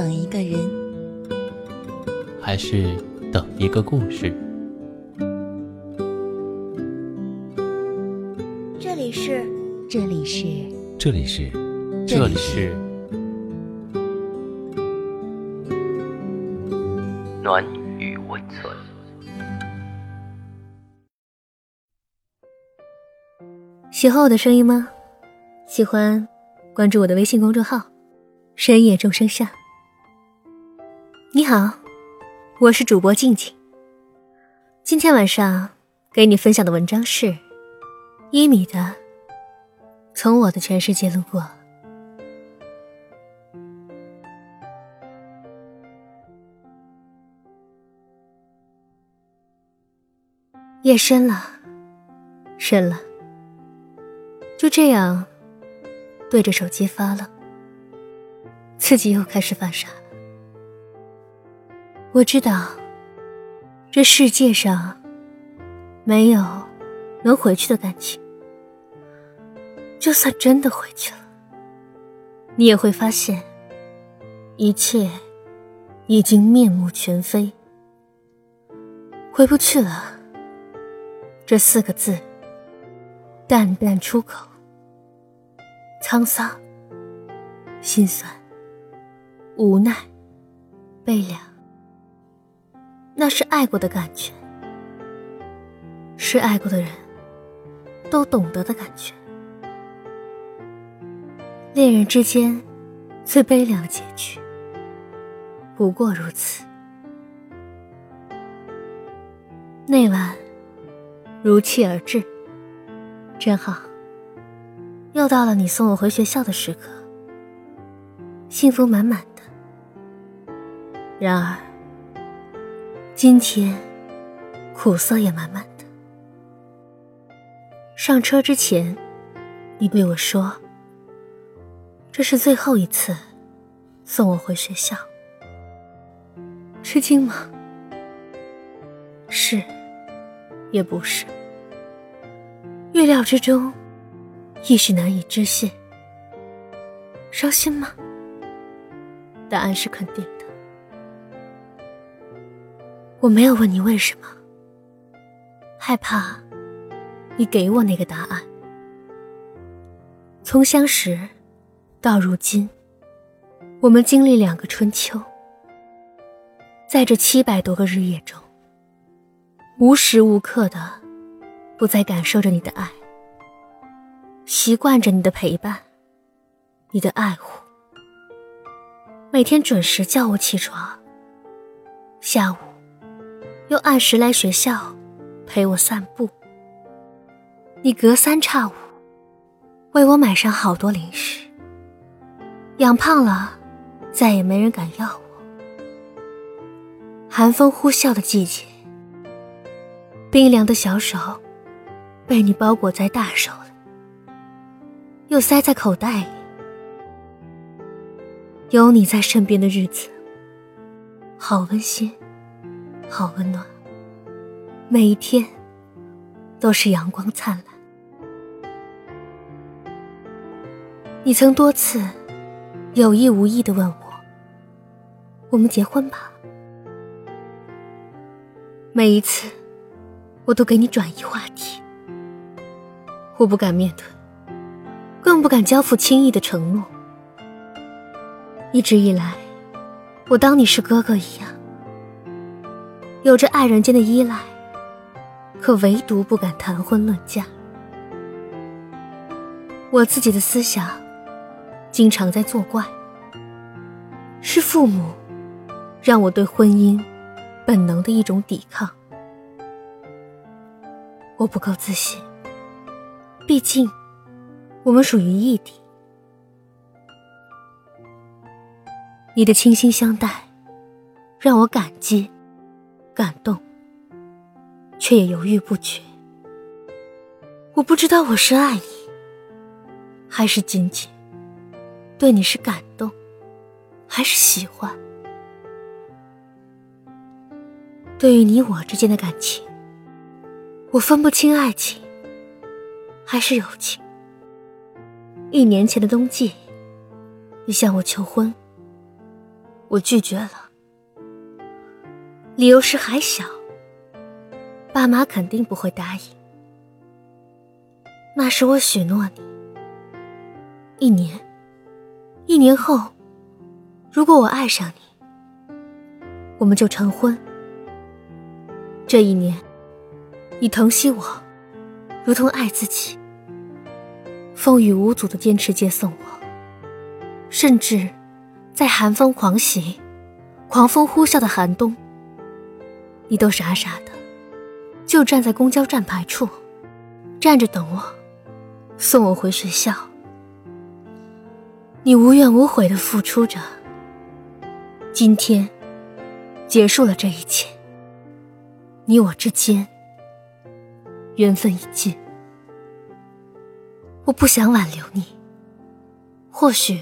等一个人，还是等一个故事？这里是，这里是，这里是，这里是暖与温存。喜欢我的声音吗？喜欢，关注我的微信公众号“深夜众生相”。你好，我是主播静静。今天晚上给你分享的文章是一米的《从我的全世界路过》。夜深了，深了。就这样，对着手机发了，自己又开始犯傻。我知道，这世界上没有能回去的感情。就算真的回去了，你也会发现，一切已经面目全非。回不去了，这四个字淡淡出口。沧桑、心酸、无奈、悲凉，那是爱过的感觉，是爱过的人都懂得的感觉。恋人之间最悲凉的结局，不过如此。那晚如期而至，真好。又到了你送我回学校的时刻，幸福满满的。然而，今天苦涩也满满的。上车之前，你对我说：“这是最后一次送我回学校。”吃惊吗？是，也不是。预料之中。亦是难以置信。伤心吗？答案是肯定。我没有问你为什么，害怕你给我那个答案。从相识到如今，我们经历两个春秋，在这七百多个日夜中，无时无刻的不再感受着你的爱。习惯着你的陪伴，你的爱护，每天准时叫我起床，下午又按时来学校陪我散步。你隔三差五为我买上好多零食，养胖了再也没人敢要我。寒风呼啸的季节，冰凉的小手被你包裹在大手里。又塞在口袋里。有你在身边的日子，好温馨，好温暖。每一天都是阳光灿烂。你曾多次有意无意的问我：“我们结婚吧？”每一次，我都给你转移话题。我不敢面对。更不敢交付轻易的承诺。一直以来，我当你是哥哥一样，有着爱人间的依赖，可唯独不敢谈婚论嫁。我自己的思想，经常在作怪。是父母，让我对婚姻本能的一种抵抗。我不够自信，毕竟。我们属于异地，你的倾心相待让我感激、感动，却也犹豫不决。我不知道我是爱你，还是仅仅对你是感动，还是喜欢。对于你我之间的感情，我分不清爱情还是友情。一年前的冬季，你向我求婚。我拒绝了，理由是还小，爸妈肯定不会答应。那时我许诺你，一年，一年后，如果我爱上你，我们就成婚。这一年，你疼惜我，如同爱自己，风雨无阻的坚持接送我，甚至。在寒风狂袭、狂风呼啸的寒冬，你都傻傻的，就站在公交站牌处，站着等我，送我回学校。你无怨无悔的付出着，今天结束了这一切，你我之间缘分已尽。我不想挽留你，或许。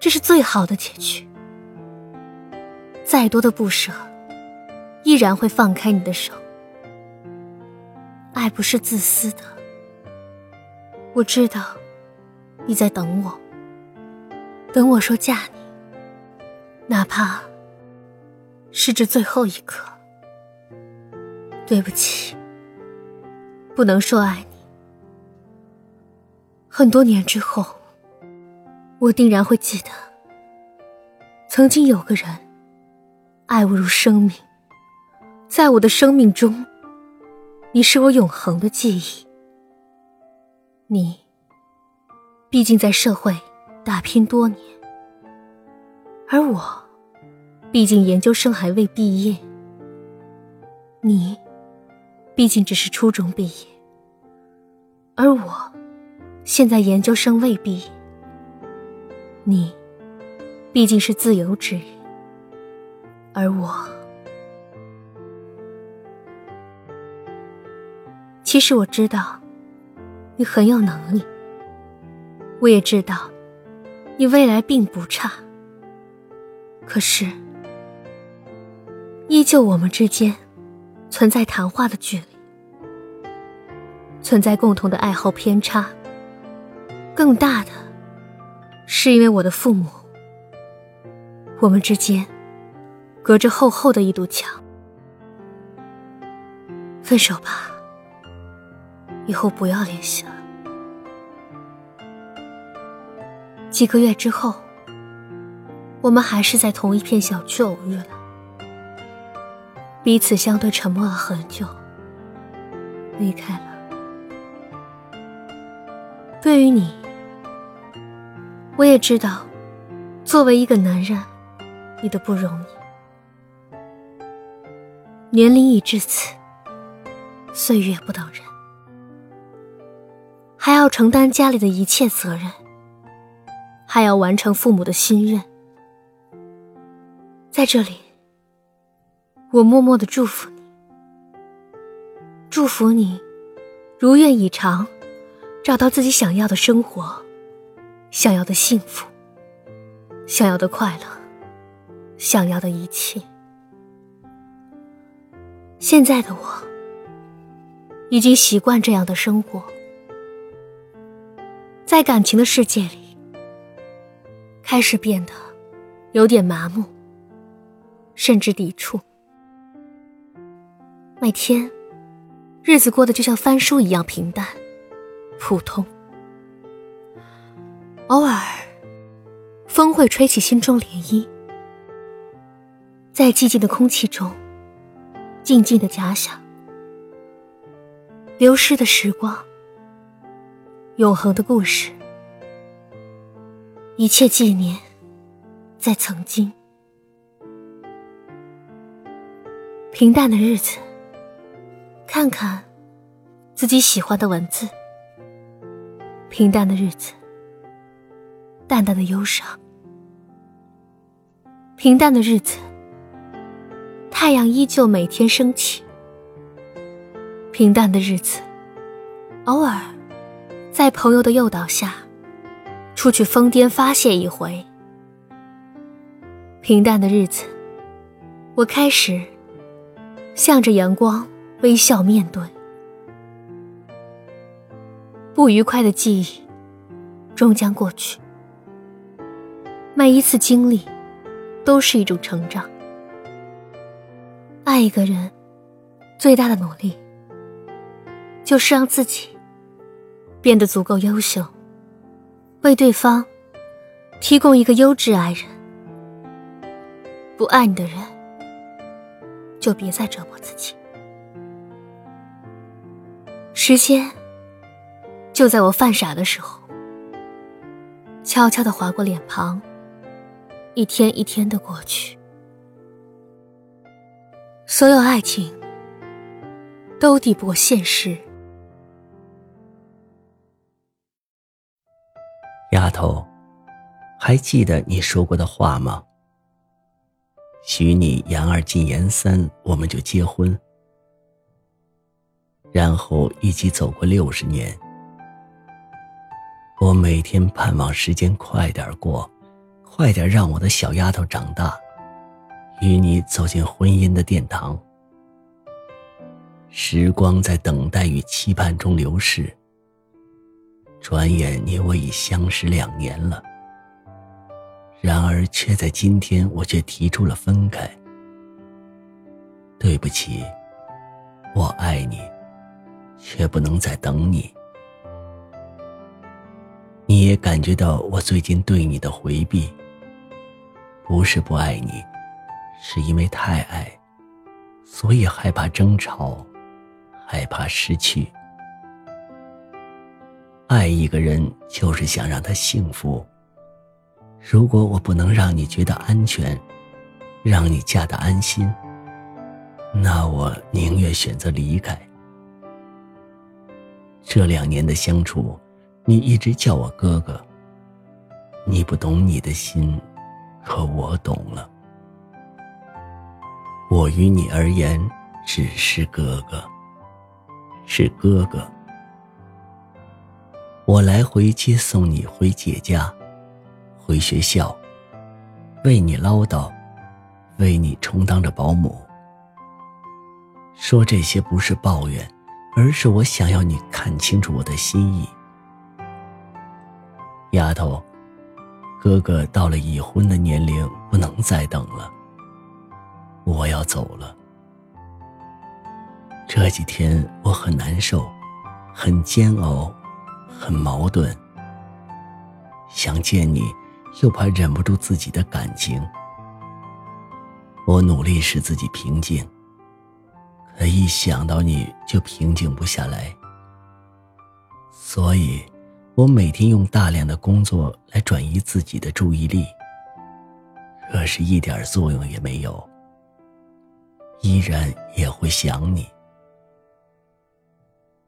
这是最好的结局。再多的不舍，依然会放开你的手。爱不是自私的，我知道你在等我，等我说嫁你，哪怕是这最后一刻。对不起，不能说爱你。很多年之后。我定然会记得，曾经有个人爱我如生命，在我的生命中，你是我永恒的记忆。你毕竟在社会打拼多年，而我毕竟研究生还未毕业。你毕竟只是初中毕业，而我现在研究生未毕业。你毕竟是自由之人，而我，其实我知道你很有能力，我也知道你未来并不差。可是，依旧我们之间存在谈话的距离，存在共同的爱好偏差，更大的。是因为我的父母，我们之间隔着厚厚的一堵墙。分手吧，以后不要联系了。几个月之后，我们还是在同一片小区偶遇了，彼此相对沉默了很久，离开了。对于你。我也知道，作为一个男人，你的不容易。年龄已至此，岁月不等人，还要承担家里的一切责任，还要完成父母的心愿。在这里，我默默的祝福你，祝福你如愿以偿，找到自己想要的生活。想要的幸福，想要的快乐，想要的一切。现在的我，已经习惯这样的生活，在感情的世界里，开始变得有点麻木，甚至抵触。每天，日子过得就像翻书一样平淡、普通。偶尔，风会吹起心中涟漪，在寂静的空气中，静静的假想流逝的时光，永恒的故事，一切纪念，在曾经平淡的日子，看看自己喜欢的文字，平淡的日子。淡淡的忧伤，平淡的日子，太阳依旧每天升起。平淡的日子，偶尔在朋友的诱导下，出去疯癫发泄一回。平淡的日子，我开始向着阳光微笑面对。不愉快的记忆终将过去。每一次经历，都是一种成长。爱一个人，最大的努力，就是让自己变得足够优秀，为对方提供一个优质爱人。不爱你的人，就别再折磨自己。时间就在我犯傻的时候，悄悄的划过脸庞，一天一天的过去。所有爱情都抵不过现实。丫头，还记得你说过的话吗？许你言二进言三，我们就结婚，然后一起走过六十年。我每天盼望时间快点过，快点让我的小丫头长大，与你走进婚姻的殿堂。时光在等待与期盼中流逝，转眼你我已相识两年了。然而，却在今天，我却提出了分开。对不起，我爱你，却不能再等你。你也感觉到我最近对你的回避，不是不爱你，是因为太爱，所以害怕争吵，害怕失去。爱一个人，就是想让他幸福。如果我不能让你觉得安全，让你嫁得安心，那我宁愿选择离开。这两年的相处，你一直叫我哥哥。你不懂你的心，可我懂了。我于你而言只是哥哥，是哥哥。我来回接送你回姐家。回学校，为你唠叨，为你充当着保姆。说这些不是抱怨，而是我想要你看清楚我的心意。丫头，哥哥到了已婚的年龄，不能再等了。我要走了。这几天我很难受，很煎熬，很矛盾。想见你。又怕忍不住自己的感情，我努力使自己平静，可一想到你就平静不下来。所以，我每天用大量的工作来转移自己的注意力，可是一点作用也没有。依然也会想你，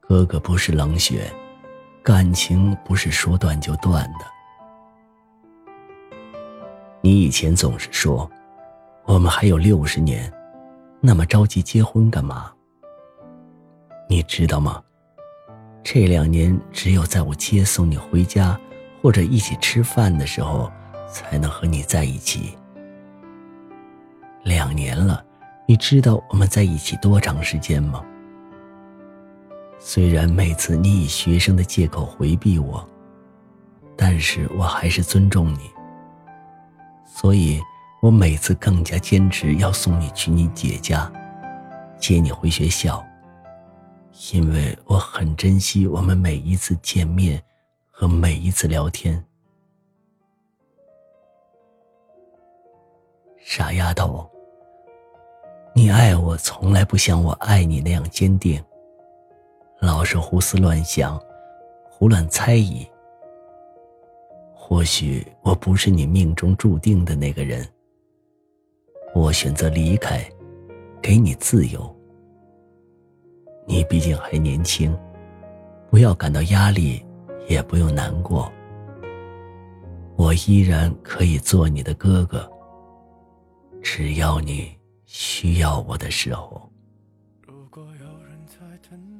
哥哥不是冷血，感情不是说断就断的。你以前总是说，我们还有六十年，那么着急结婚干嘛？你知道吗？这两年只有在我接送你回家或者一起吃饭的时候，才能和你在一起。两年了，你知道我们在一起多长时间吗？虽然每次你以学生的借口回避我，但是我还是尊重你。所以，我每次更加坚持要送你去你姐家，接你回学校。因为我很珍惜我们每一次见面和每一次聊天。傻丫头，你爱我从来不像我爱你那样坚定，老是胡思乱想，胡乱猜疑。或许我不是你命中注定的那个人。我选择离开，给你自由。你毕竟还年轻，不要感到压力，也不用难过。我依然可以做你的哥哥，只要你需要我的时候。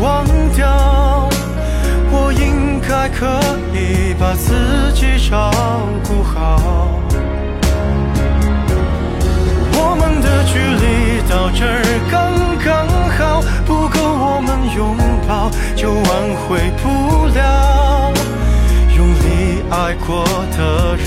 忘掉。我应该可以把自己照顾好。我们的距离到这儿刚刚好，不够我们拥抱，就挽回不了。用力爱过的人，